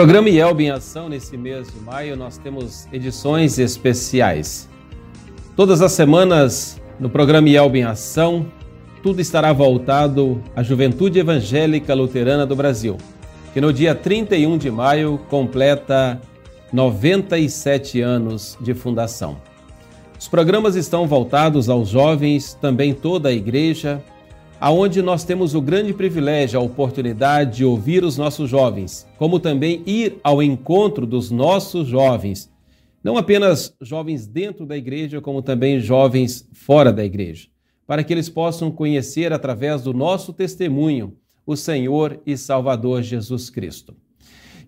programa IELB em Ação, nesse mês de maio, nós temos edições especiais. Todas as semanas, no programa IELB em Ação, tudo estará voltado à Juventude Evangélica Luterana do Brasil, que no dia 31 de maio completa 97 anos de fundação. Os programas estão voltados aos jovens, também toda a igreja, aonde nós temos o grande privilégio, a oportunidade de ouvir os nossos jovens, como também ir ao encontro dos nossos jovens, não apenas jovens dentro da igreja, como também jovens fora da igreja, para que eles possam conhecer através do nosso testemunho o Senhor e Salvador Jesus Cristo.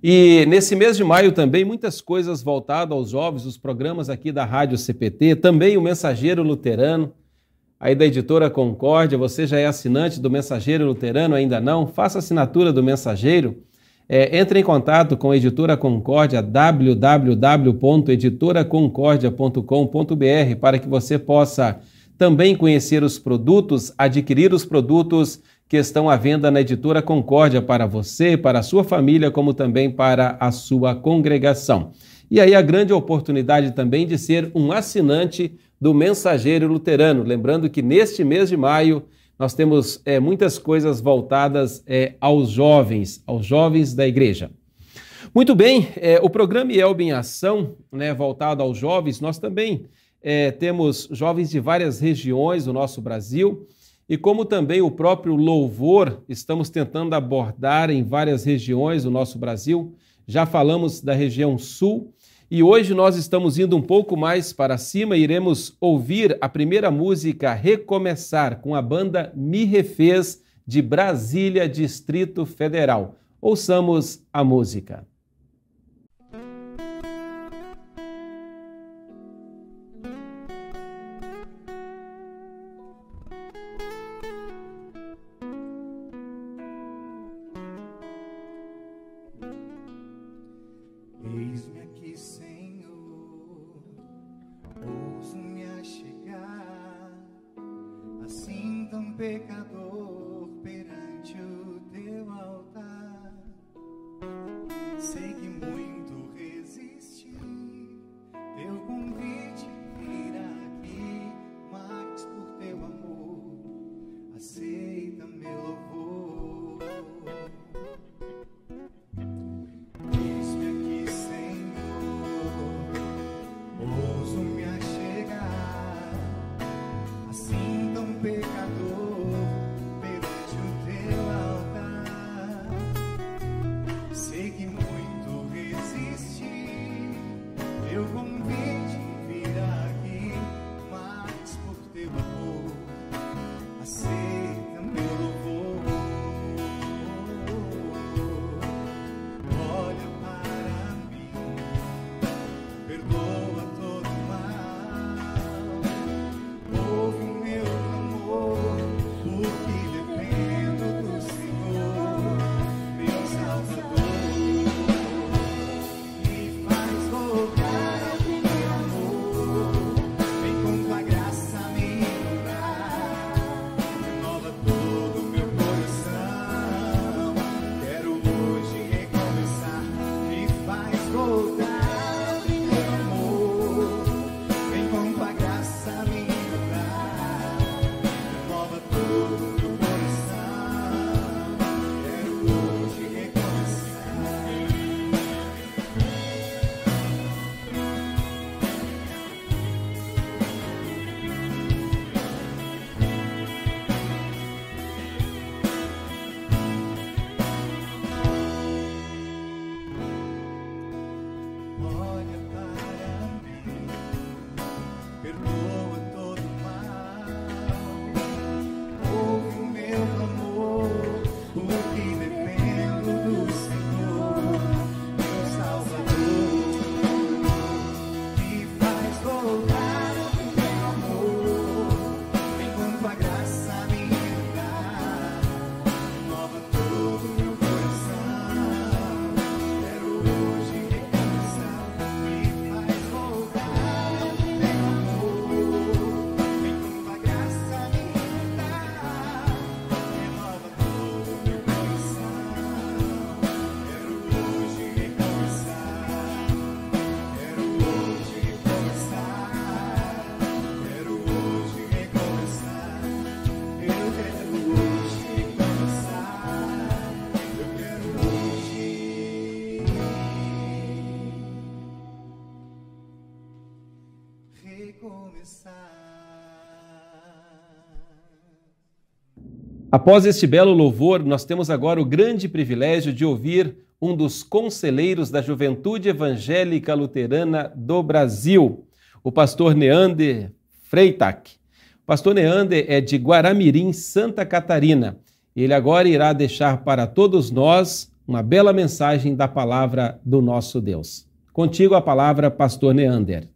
E nesse mês de maio também muitas coisas voltadas aos jovens, os programas aqui da Rádio CPT, também o Mensageiro Luterano, aí da editora Concórdia. Você já é assinante do Mensageiro Luterano? Ainda não? Faça assinatura do Mensageiro. É, entre em contato com a editora Concórdia, www.editoraconcordia.com.br, para que você possa também conhecer os produtos, adquirir os produtos que estão à venda na editora Concórdia para você, para a sua família, como também para a sua congregação. E aí a grande oportunidade também de ser um assinante do Mensageiro Luterano. Lembrando que neste mês de maio nós temos é, muitas coisas voltadas é, aos jovens, aos jovens da igreja. Muito bem, é, o programa Elbe em Ação, né, voltado aos jovens, nós também temos jovens de várias regiões do nosso Brasil e como também o próprio louvor estamos tentando abordar em várias regiões do nosso Brasil. Já falamos da região sul e hoje nós estamos indo um pouco mais para cima e iremos ouvir a primeira música Recomeçar com a banda Me Refez de Brasília, Distrito Federal. Ouçamos a música. Após este belo louvor, nós temos agora o grande privilégio de ouvir um dos conselheiros da Juventude Evangélica Luterana do Brasil, o pastor Neander Freitag. O pastor Neander é de Guaramirim, Santa Catarina. Ele agora irá deixar para todos nós uma bela mensagem da palavra do nosso Deus. Contigo a palavra, pastor Neander.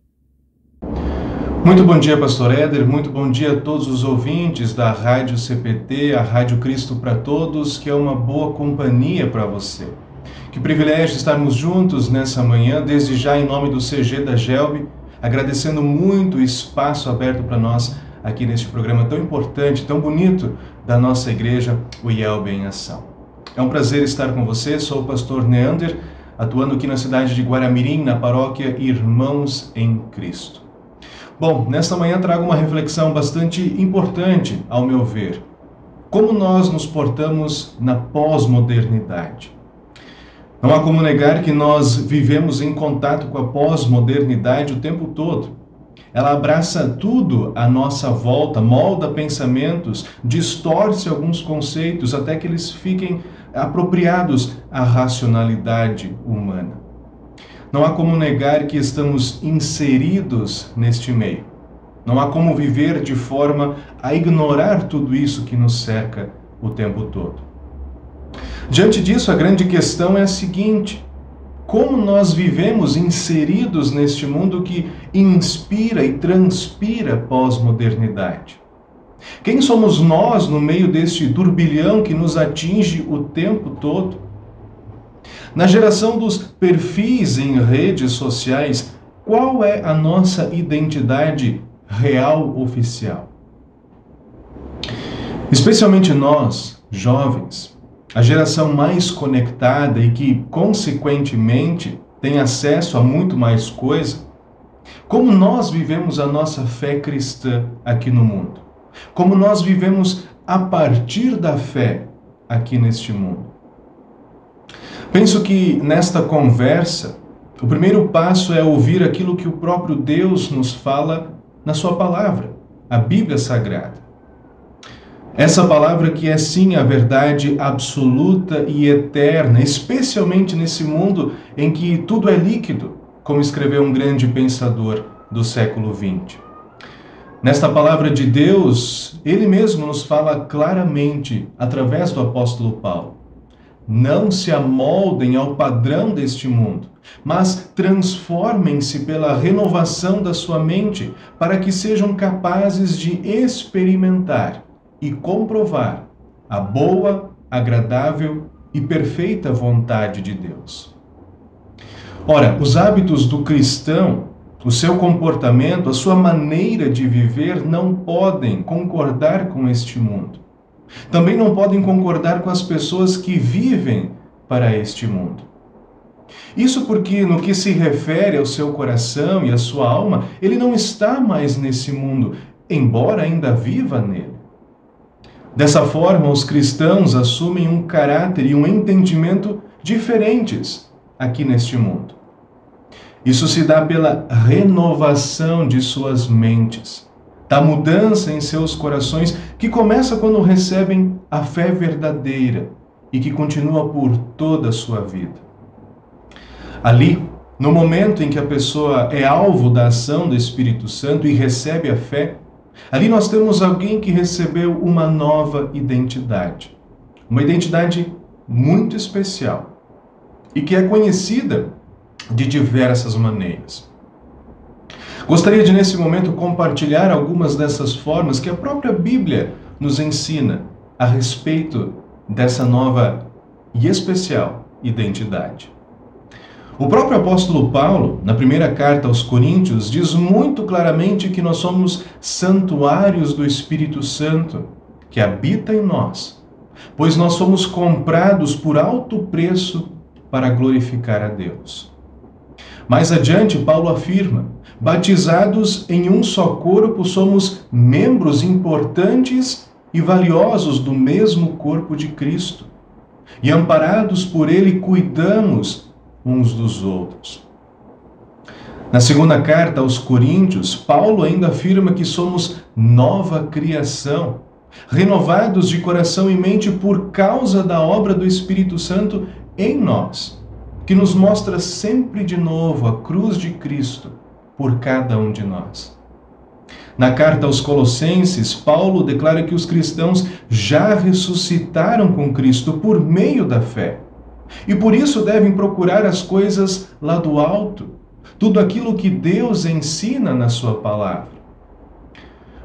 Muito bom dia, pastor Éder. Muito bom dia a todos os ouvintes da Rádio CPT, a Rádio Cristo para Todos, que é uma boa companhia para você. Que privilégio estarmos juntos nessa manhã, desde já em nome do CG da Gelbe, agradecendo muito o espaço aberto para nós aqui neste programa tão importante, tão bonito da nossa igreja, o IELB em Ação. É um prazer estar com você, sou o pastor Neander, atuando aqui na cidade de Guaramirim, na paróquia Irmãos em Cristo. Bom, nesta manhã trago uma reflexão bastante importante, ao meu ver. Como nós nos portamos na pós-modernidade? Não há como negar que nós vivemos em contato com a pós-modernidade o tempo todo. Ela abraça tudo à nossa volta, molda pensamentos, distorce alguns conceitos até que eles fiquem apropriados à racionalidade humana. Não há como negar que estamos inseridos neste meio. Não há como viver de forma a ignorar tudo isso que nos cerca o tempo todo. Diante disso, a grande questão é a seguinte: como nós vivemos inseridos neste mundo que inspira e transpira pós-modernidade? Quem somos nós no meio deste turbilhão que nos atinge o tempo todo? Na geração dos perfis em redes sociais, qual é a nossa identidade real oficial? Especialmente nós, jovens, a geração mais conectada e que, consequentemente, tem acesso a muito mais coisa, como nós vivemos a nossa fé cristã aqui no mundo? Como nós vivemos a partir da fé aqui neste mundo? Penso que nesta conversa, o primeiro passo é ouvir aquilo que o próprio Deus nos fala na Sua palavra, a Bíblia Sagrada. Essa palavra que é sim a verdade absoluta e eterna, especialmente nesse mundo em que tudo é líquido, como escreveu um grande pensador do século XX. Nesta palavra de Deus, ele mesmo nos fala claramente através do apóstolo Paulo. Não se amoldem ao padrão deste mundo, mas transformem-se pela renovação da sua mente, para que sejam capazes de experimentar e comprovar a boa, agradável e perfeita vontade de Deus. Ora, os hábitos do cristão, o seu comportamento, a sua maneira de viver não podem concordar com este mundo. Também não podem concordar com as pessoas que vivem para este mundo. Isso porque, no que se refere ao seu coração e à sua alma, ele não está mais nesse mundo, embora ainda viva nele. Dessa forma, os cristãos assumem um caráter e um entendimento diferentes aqui neste mundo. Isso se dá pela renovação de suas mentes da mudança em seus corações, que começa quando recebem a fé verdadeira e que continua por toda a sua vida. Ali, no momento em que a pessoa é alvo da ação do Espírito Santo e recebe a fé, ali nós temos alguém que recebeu uma nova identidade. Uma identidade muito especial e que é conhecida de diversas maneiras. Gostaria de, nesse momento, compartilhar algumas dessas formas que a própria Bíblia nos ensina a respeito dessa nova e especial identidade. O próprio apóstolo Paulo, na primeira carta aos Coríntios, diz muito claramente que nós somos santuários do Espírito Santo, que habita em nós, pois nós somos comprados por alto preço para glorificar a Deus. Mais adiante, Paulo afirma: batizados em um só corpo, somos membros importantes e valiosos do mesmo corpo de Cristo. E amparados por Ele, cuidamos uns dos outros. Na segunda carta aos Coríntios, Paulo ainda afirma que somos nova criação, renovados de coração e mente por causa da obra do Espírito Santo em nós, que nos mostra sempre de novo a cruz de Cristo por cada um de nós. Na carta aos Colossenses, Paulo declara que os cristãos já ressuscitaram com Cristo por meio da fé. E por isso devem procurar as coisas lá do alto, tudo aquilo que Deus ensina na Sua palavra.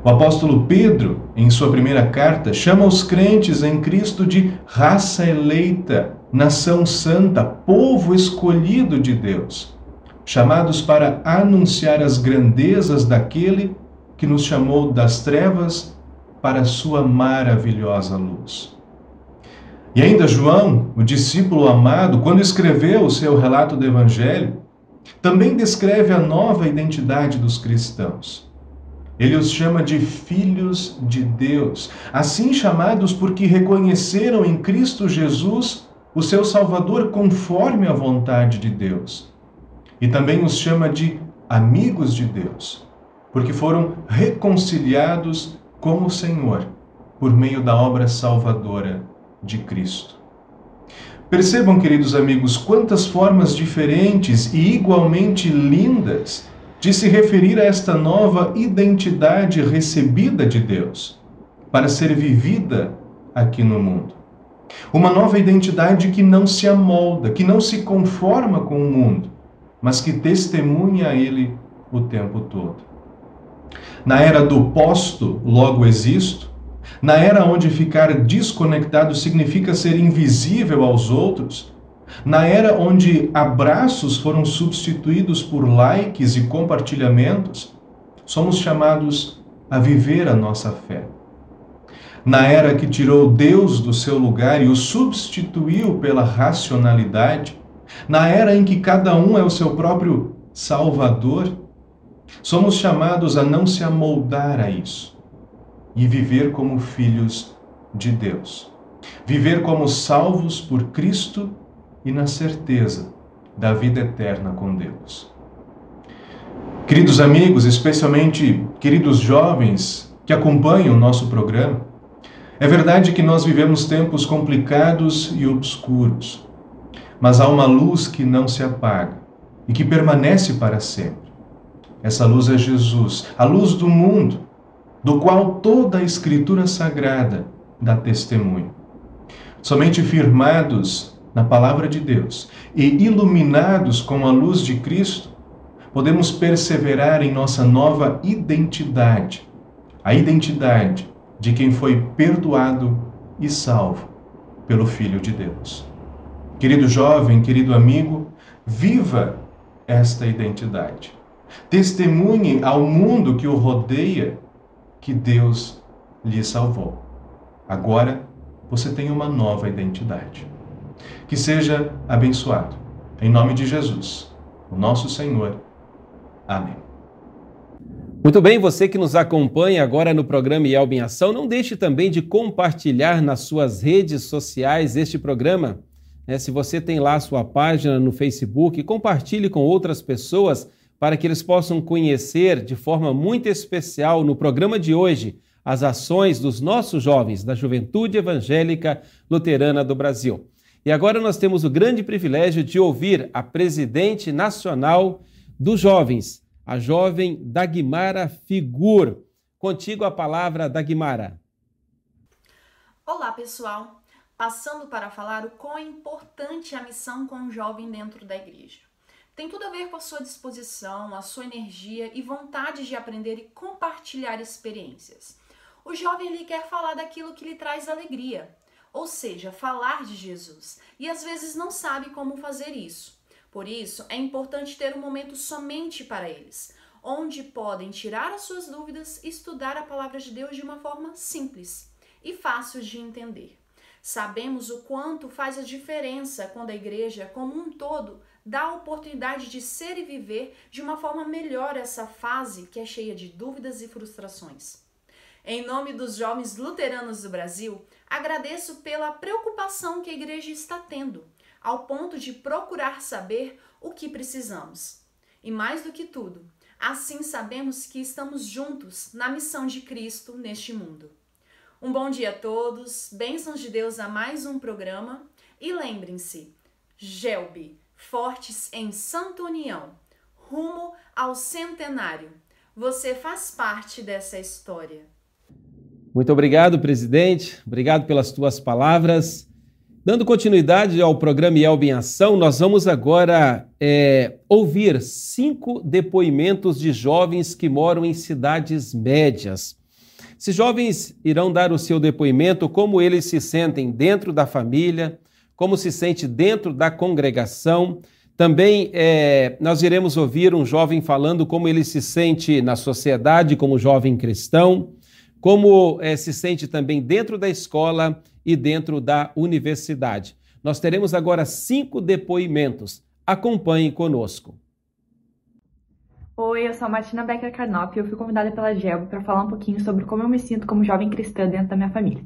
O apóstolo Pedro, em sua primeira carta, chama os crentes em Cristo de raça eleita, nação santa, povo escolhido de Deus, chamados para anunciar as grandezas daquele que nos chamou das trevas para a sua maravilhosa luz. E ainda João, o discípulo amado, quando escreveu o seu relato do Evangelho, também descreve a nova identidade dos cristãos. Ele os chama de filhos de Deus, assim chamados porque reconheceram em Cristo Jesus o seu Salvador conforme a vontade de Deus. E também os chama de amigos de Deus, porque foram reconciliados com o Senhor por meio da obra salvadora de Cristo. Percebam, queridos amigos, quantas formas diferentes e igualmente lindas de se referir a esta nova identidade recebida de Deus para ser vivida aqui no mundo. Uma nova identidade que não se amolda, que não se conforma com o mundo, mas que testemunha ele o tempo todo. Na era do posto, logo existo, na era onde ficar desconectado significa ser invisível aos outros, na era onde abraços foram substituídos por likes e compartilhamentos, somos chamados a viver a nossa fé. Na era que tirou Deus do seu lugar e o substituiu pela racionalidade, na era em que cada um é o seu próprio Salvador, Somos chamados a não se amoldar a isso e viver como filhos de Deus. Viver como salvos por Cristo e na certeza da vida eterna com Deus. Queridos amigos, especialmente queridos jovens que acompanham o nosso programa, é verdade que nós vivemos tempos complicados e obscuros, mas há uma luz que não se apaga e que permanece para sempre. Essa luz é Jesus, a luz do mundo, do qual toda a Escritura Sagrada dá testemunho. Somente firmados na palavra de Deus e iluminados com a luz de Cristo, podemos perseverar em nossa nova identidade, a identidade de quem foi perdoado e salvo pelo Filho de Deus. Querido jovem, querido amigo, viva esta identidade. Testemunhe ao mundo que o rodeia que Deus lhe salvou. Agora você tem uma nova identidade. Que seja abençoado. Em nome de Jesus, o nosso Senhor. Amém. Muito bem, você que nos acompanha agora no programa Yelb em Ação, não deixe também de compartilhar nas suas redes sociais este programa. É, se você tem lá sua página no Facebook, compartilhe com outras pessoas para que eles possam conhecer de forma muito especial no programa de hoje as ações dos nossos jovens da Juventude Evangélica Luterana do Brasil. E agora nós temos o grande privilégio de ouvir a presidente nacional dos jovens, a jovem Dagmara Figur. Contigo a palavra, Dagmara. Olá, pessoal. Passando para falar o quão é importante a missão com o jovem dentro da igreja tem tudo a ver com a sua disposição, a sua energia e vontade de aprender e compartilhar experiências. O jovem ele quer falar daquilo que lhe traz alegria, ou seja, falar de Jesus, e às vezes não sabe como fazer isso. Por isso, é importante ter um momento somente para eles, onde podem tirar as suas dúvidas e estudar a palavra de Deus de uma forma simples e fácil de entender. Sabemos o quanto faz a diferença quando a igreja, como um todo, dá a oportunidade de ser e viver de uma forma melhor essa fase que é cheia de dúvidas e frustrações. Em nome dos jovens luteranos do Brasil, agradeço pela preocupação que a igreja está tendo, ao ponto de procurar saber o que precisamos. E mais do que tudo, assim sabemos que estamos juntos na missão de Cristo neste mundo. Um bom dia a todos, bênçãos de Deus a mais um programa e lembrem-se, Gelbe, fortes em Santa União, rumo ao centenário. Você faz parte dessa história. Muito obrigado, presidente. Obrigado pelas tuas palavras. Dando continuidade ao programa Elbe em Ação, nós vamos agora é, ouvir cinco depoimentos de jovens que moram em cidades médias. Esses jovens irão dar o seu depoimento, como eles se sentem dentro da família, como se sente dentro da congregação. Também é, nós iremos ouvir um jovem falando como ele se sente na sociedade como jovem cristão, como é, se sente também dentro da escola e dentro da universidade. Nós teremos agora cinco depoimentos. Acompanhe conosco. Oi, eu sou a Martina Becker Carnop e eu fui convidada pela GELB para falar um pouquinho sobre como eu me sinto como jovem cristã dentro da minha família.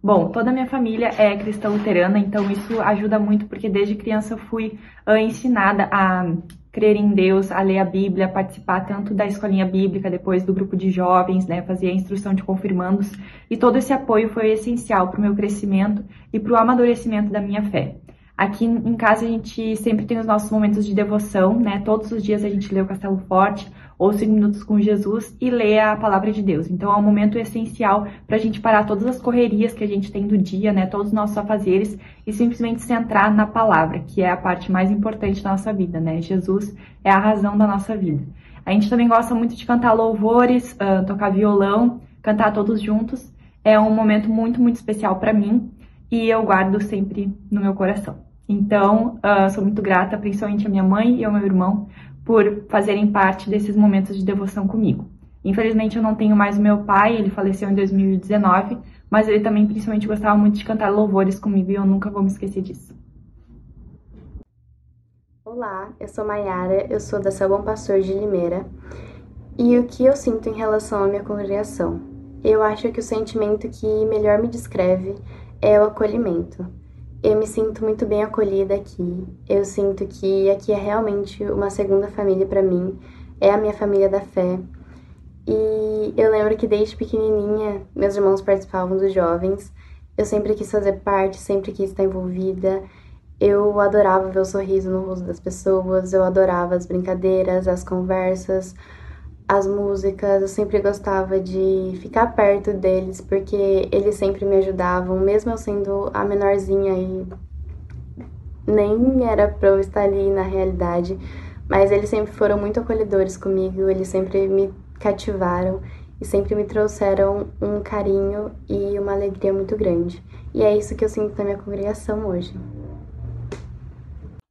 Bom, toda a minha família é cristã luterana, então isso ajuda muito porque desde criança eu fui uh, ensinada a crer em Deus, a ler a Bíblia, participar tanto da escolinha bíblica, depois do grupo de jovens, né, fazer a instrução de confirmandos, e todo esse apoio foi essencial para o meu crescimento e para o amadurecimento da minha fé. Aqui em casa a gente sempre tem os nossos momentos de devoção, né? Todos os dias a gente lê o Castelo Forte, ou cinco minutos com Jesus e lê a palavra de Deus. Então é um momento essencial para a gente parar todas as correrias que a gente tem do dia, né? Todos os nossos afazeres e simplesmente centrar na palavra, que é a parte mais importante da nossa vida, né? Jesus é a razão da nossa vida. A gente também gosta muito de cantar louvores, uh, tocar violão, cantar todos juntos. É um momento muito, muito especial para mim e eu guardo sempre no meu coração. Então, uh, sou muito grata, principalmente a minha mãe e ao meu irmão, por fazerem parte desses momentos de devoção comigo. Infelizmente, eu não tenho mais o meu pai, ele faleceu em 2019, mas ele também, principalmente, gostava muito de cantar louvores comigo e eu nunca vou me esquecer disso. Olá, eu sou Maiara, eu sou da Sabão Pastor de Limeira. E o que eu sinto em relação à minha congregação? Eu acho que o sentimento que melhor me descreve é o acolhimento. Eu me sinto muito bem acolhida aqui. Eu sinto que aqui é realmente uma segunda família para mim. É a minha família da fé. E eu lembro que desde pequenininha meus irmãos participavam dos jovens. Eu sempre quis fazer parte, sempre quis estar envolvida. Eu adorava ver o sorriso no rosto das pessoas, eu adorava as brincadeiras, as conversas, as músicas, eu sempre gostava de ficar perto deles porque eles sempre me ajudavam, mesmo eu sendo a menorzinha e nem era para eu estar ali na realidade, mas eles sempre foram muito acolhedores comigo, eles sempre me cativaram e sempre me trouxeram um carinho e uma alegria muito grande. E é isso que eu sinto na minha congregação hoje.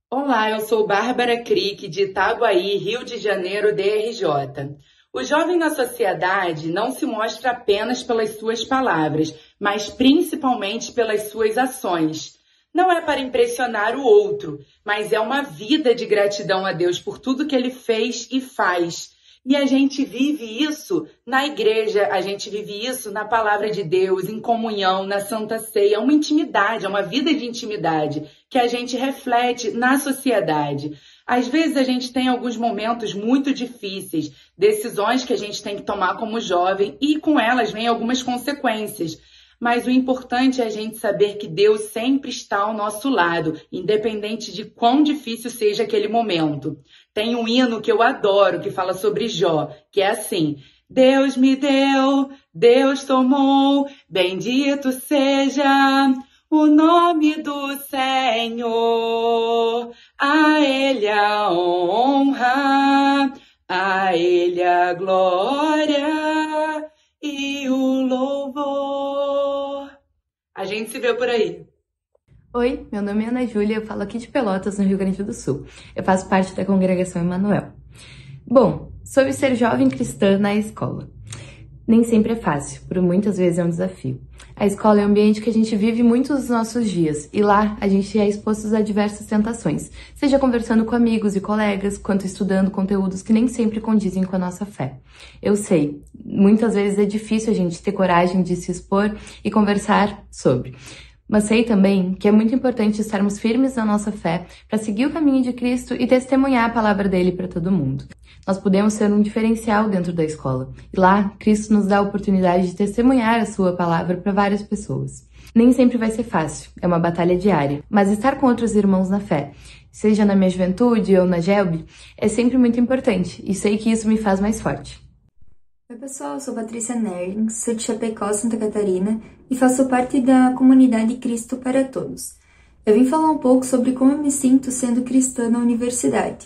Olá, eu sou Bárbara Crick, de Itaguaí, Rio de Janeiro, DRJ. O jovem na sociedade não se mostra apenas pelas suas palavras, mas principalmente pelas suas ações. Não é para impressionar o outro, mas é uma vida de gratidão a Deus por tudo que ele fez e faz. E a gente vive isso na igreja, a gente vive isso na palavra de Deus, em comunhão, na Santa Ceia. É uma intimidade, é uma vida de intimidade que a gente reflete na sociedade. Às vezes a gente tem alguns momentos muito difíceis, decisões que a gente tem que tomar como jovem e com elas vem algumas consequências. Mas o importante é a gente saber que Deus sempre está ao nosso lado, independente de quão difícil seja aquele momento. Tem um hino que eu adoro que fala sobre Jó, que é assim: Deus me deu, Deus tomou, bendito seja o nome do Senhor. A Ele a honra, a Ele a glória e o louvor. Gente se vê por aí. Oi, meu nome é Ana Júlia, eu falo aqui de Pelotas, no Rio Grande do Sul. Eu faço parte da congregação Emanuel. Bom, sobre ser jovem cristã na escola. Nem sempre é fácil, por muitas vezes é um desafio. A escola é um ambiente que a gente vive muitos dos nossos dias e lá a gente é exposto a diversas tentações, seja conversando com amigos e colegas, quanto estudando conteúdos que nem sempre condizem com a nossa fé. Eu sei, muitas vezes é difícil a gente ter coragem de se expor e conversar sobre. Mas sei também que é muito importante estarmos firmes na nossa fé para seguir o caminho de Cristo e testemunhar a palavra dele para todo mundo. Nós podemos ser um diferencial dentro da escola. E lá, Cristo nos dá a oportunidade de testemunhar a sua palavra para várias pessoas. Nem sempre vai ser fácil, é uma batalha diária, mas estar com outros irmãos na fé, seja na minha juventude ou na GELB, é sempre muito importante e sei que isso me faz mais forte. Oi pessoal, eu sou Patrícia Nerling, sou de Chapecó, Santa Catarina e faço parte da comunidade Cristo para Todos. Eu vim falar um pouco sobre como eu me sinto sendo cristã na universidade.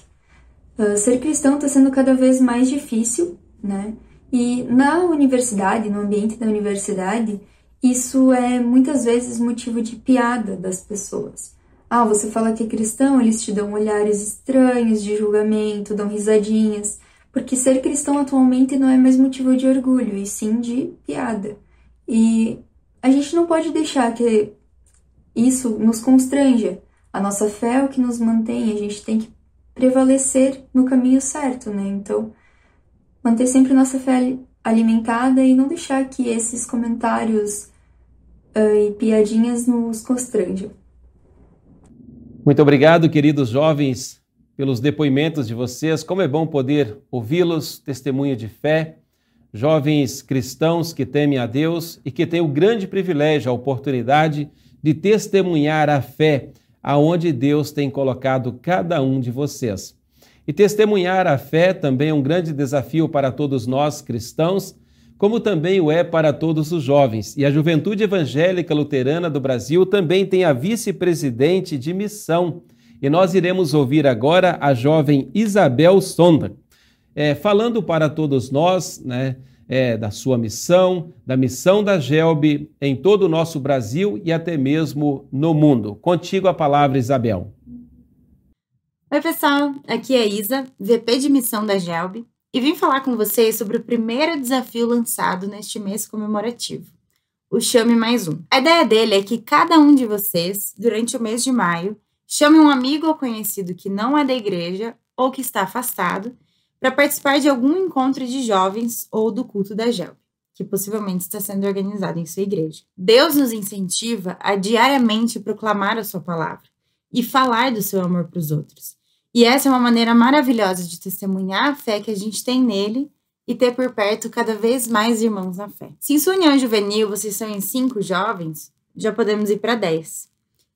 Uh, ser cristão está sendo cada vez mais difícil, né? E na universidade, no ambiente da universidade, isso é muitas vezes motivo de piada das pessoas. Ah, você fala que é cristão, eles te dão olhares estranhos de julgamento, dão risadinhas, porque ser cristão atualmente não é mais motivo de orgulho, e sim de piada. E a gente não pode deixar que isso nos constranja. A nossa fé é o que nos mantém, a gente tem que prevalecer no caminho certo, né? Então, manter sempre nossa fé alimentada e não deixar que esses comentários uh, e piadinhas nos constranjam. Muito obrigado, queridos jovens, pelos depoimentos de vocês. Como é bom poder ouvi-los, testemunho de fé, jovens cristãos que temem a Deus e que têm o grande privilégio, a oportunidade de testemunhar a fé aonde Deus tem colocado cada um de vocês. E testemunhar a fé também é um grande desafio para todos nós cristãos, como também o é para todos os jovens. E a Juventude Evangélica Luterana do Brasil também tem a vice-presidente de missão. E nós iremos ouvir agora a jovem Isabel Sonda, é, falando para todos nós, né, é, da sua missão, da missão da GELB em todo o nosso Brasil e até mesmo no mundo. Contigo a palavra, Isabel. Oi, pessoal. Aqui é Isa, VP de missão da GELB, e vim falar com vocês sobre o primeiro desafio lançado neste mês comemorativo, o Chame Mais Um. A ideia dele é que cada um de vocês, durante o mês de maio, chame um amigo ou conhecido que não é da igreja ou que está afastado para participar de algum encontro de jovens ou do culto da GELB, que possivelmente está sendo organizado em sua igreja. Deus nos incentiva a diariamente proclamar a sua palavra e falar do seu amor para os outros. E essa é uma maneira maravilhosa de testemunhar a fé que a gente tem nele e ter por perto cada vez mais irmãos na fé. Se em sua união juvenil vocês são em cinco jovens, já podemos ir para dez.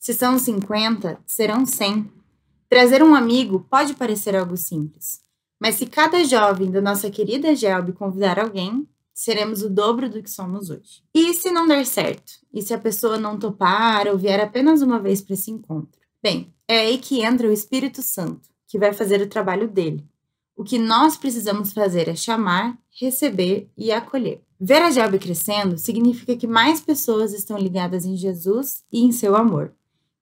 Se são 50, serão 100. Trazer um amigo pode parecer algo simples, mas se cada jovem da nossa querida Gelb convidar alguém, seremos o dobro do que somos hoje. E se não der certo? E se a pessoa não topar ou vier apenas uma vez para esse encontro? Bem, é aí que entra o Espírito Santo, que vai fazer o trabalho dele. O que nós precisamos fazer é chamar, receber e acolher. Ver a Gelb crescendo significa que mais pessoas estão ligadas em Jesus e em seu amor,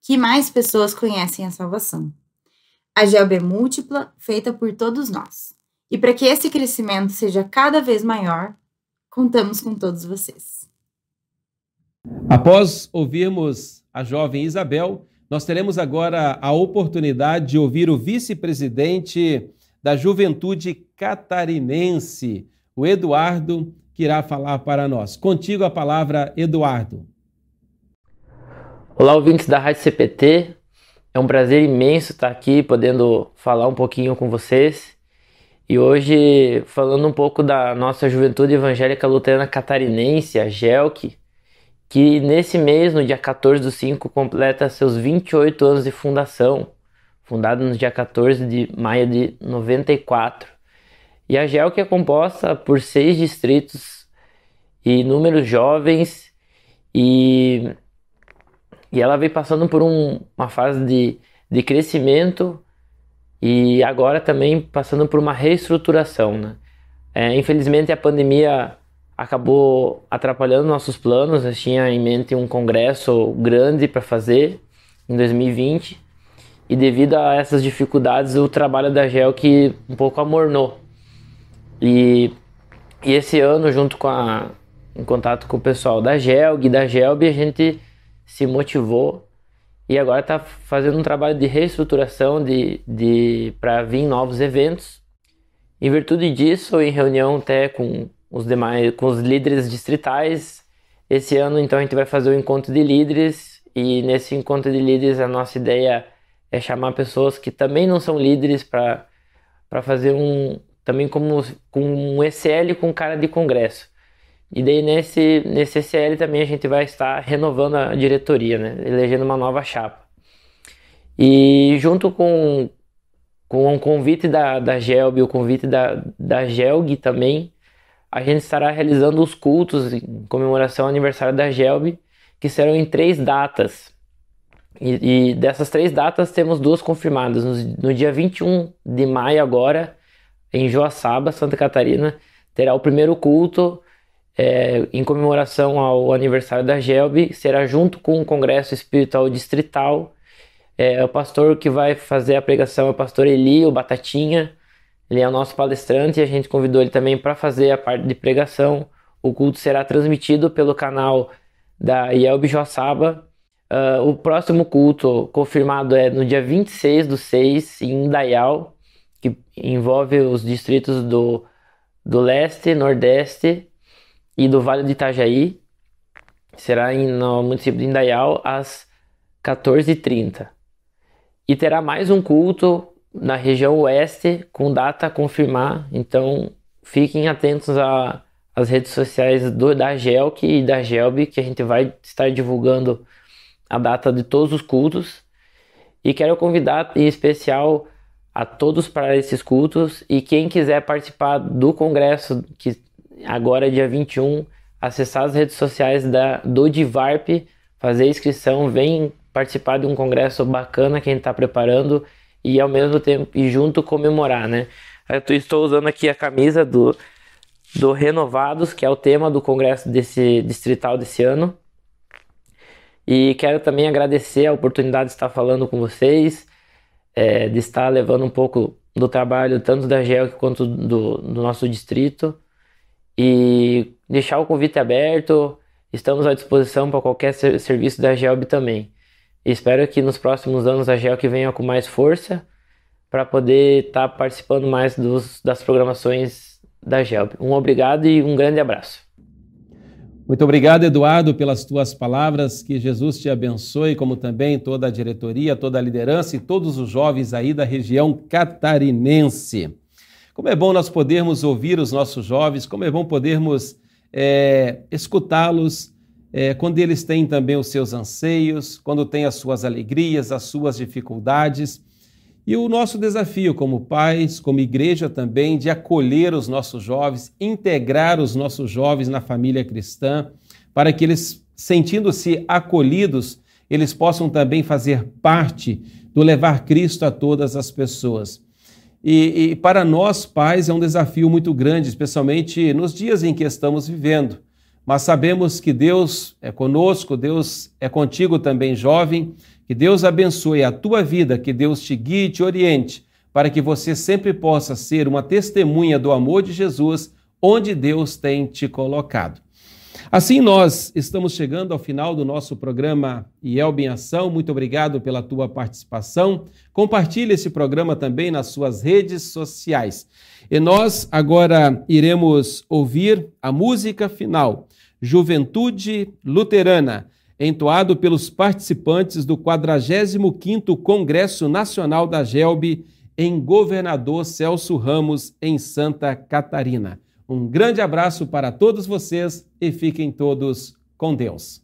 que mais pessoas conhecem a salvação. A GELB é múltipla, feita por todos nós. E para que esse crescimento seja cada vez maior, contamos com todos vocês. Após ouvirmos a jovem Isabel, nós teremos agora a oportunidade de ouvir o vice-presidente da Juventude Catarinense, o Eduardo, que irá falar para nós. Contigo a palavra, Eduardo. Olá, ouvintes da Rádio CPT. É um prazer imenso estar aqui podendo falar um pouquinho com vocês. E hoje falando um pouco da nossa Juventude Evangélica Luterana Catarinense, a GELC, que nesse mês, no dia 14 do 5, completa seus 28 anos de fundação, fundada no dia 14 de maio de 94. E a GELC é composta por seis distritos e inúmeros jovens e e ela vem passando por um, uma fase de, de crescimento e agora também passando por uma reestruturação. Né? É, infelizmente a pandemia acabou atrapalhando nossos planos. Eu tinha em mente um congresso grande para fazer em 2020 e devido a essas dificuldades o trabalho da GEL que um pouco amornou. E, e esse ano, junto com a, em contato com o pessoal da GELG e da GELB, a gente se motivou e agora está fazendo um trabalho de reestruturação de, de, para vir novos eventos. Em virtude disso, em reunião até com os demais, com os líderes distritais, esse ano então a gente vai fazer o encontro de líderes e nesse encontro de líderes a nossa ideia é chamar pessoas que também não são líderes para fazer um também como com um ECL com cara de congresso. E daí nesse nesse ECL também a gente vai estar renovando a diretoria, né, elegendo uma nova chapa. E junto com com o convite da, da GELB e o convite da, da GELG também, a gente estará realizando os cultos em comemoração ao aniversário da GELB, que serão em três datas. E, e dessas três datas temos duas confirmadas. No, no, dia 21 de maio agora, em Joaçaba, Santa Catarina, terá o primeiro culto é, em comemoração ao aniversário da GELB, será junto com o Congresso Espiritual Distrital. É, o pastor que vai fazer a pregação é o pastor Eli, o Batatinha. Ele é o nosso palestrante e a gente convidou ele também para fazer a parte de pregação. O culto será transmitido pelo canal da Yelb Joaçaba. Uh, o próximo culto confirmado é no dia 26 do 6 em Indaial, que envolve os distritos do, do leste, nordeste e do Vale do Itajaí. Será em, no município de Indaial às 14h30. E terá mais um culto na região oeste com data a confirmar. Então fiquem atentos às redes sociais do, da GELC e da GELB, que a gente vai estar divulgando a data de todos os cultos. E quero convidar em especial a todos para esses cultos e quem quiser participar do congresso, que agora é dia 21, acessar as redes sociais da, do Divarp, fazer inscrição, vem participar de um congresso bacana que a gente está preparando e ao mesmo tempo e junto comemorar, né? Eu estou usando aqui a camisa do, do Renovados, que é o tema do congresso desse distrital desse ano. E quero também agradecer a oportunidade de estar falando com vocês, é, de estar levando um pouco do trabalho tanto da GEL quanto do, do nosso distrito e deixar o convite aberto. Estamos à disposição para qualquer serviço da GELB também. Espero que nos próximos anos a GELC venha com mais força para poder estar tá participando mais dos, das programações da GELB. Um obrigado e um grande abraço. Muito obrigado, Eduardo, pelas tuas palavras. Que Jesus te abençoe, como também toda a diretoria, toda a liderança e todos os jovens aí da região catarinense. Como é bom nós podermos ouvir os nossos jovens, como é bom podermos é, escutá-los, é, quando eles têm também os seus anseios, quando têm as suas alegrias, as suas dificuldades. E o nosso desafio como pais, como igreja também, de acolher os nossos jovens, integrar os nossos jovens na família cristã, para que eles, sentindo-se acolhidos, eles possam também fazer parte do levar Cristo a todas as pessoas. E, e para nós, pais, é um desafio muito grande, especialmente nos dias em que estamos vivendo mas sabemos que Deus é conosco, Deus é contigo também, jovem. Que Deus abençoe a tua vida, que Deus te guie e te oriente, para que você sempre possa ser uma testemunha do amor de Jesus onde Deus tem te colocado. Assim, nós estamos chegando ao final do nosso programa IELB em Ação. Muito obrigado pela tua participação. Compartilhe esse programa também nas suas redes sociais. E nós agora iremos ouvir a música final, Juventude Luterana, entoado pelos participantes do 45º Congresso Nacional da GELB em Governador Celso Ramos, em Santa Catarina. Um grande abraço para todos vocês e fiquem todos com Deus.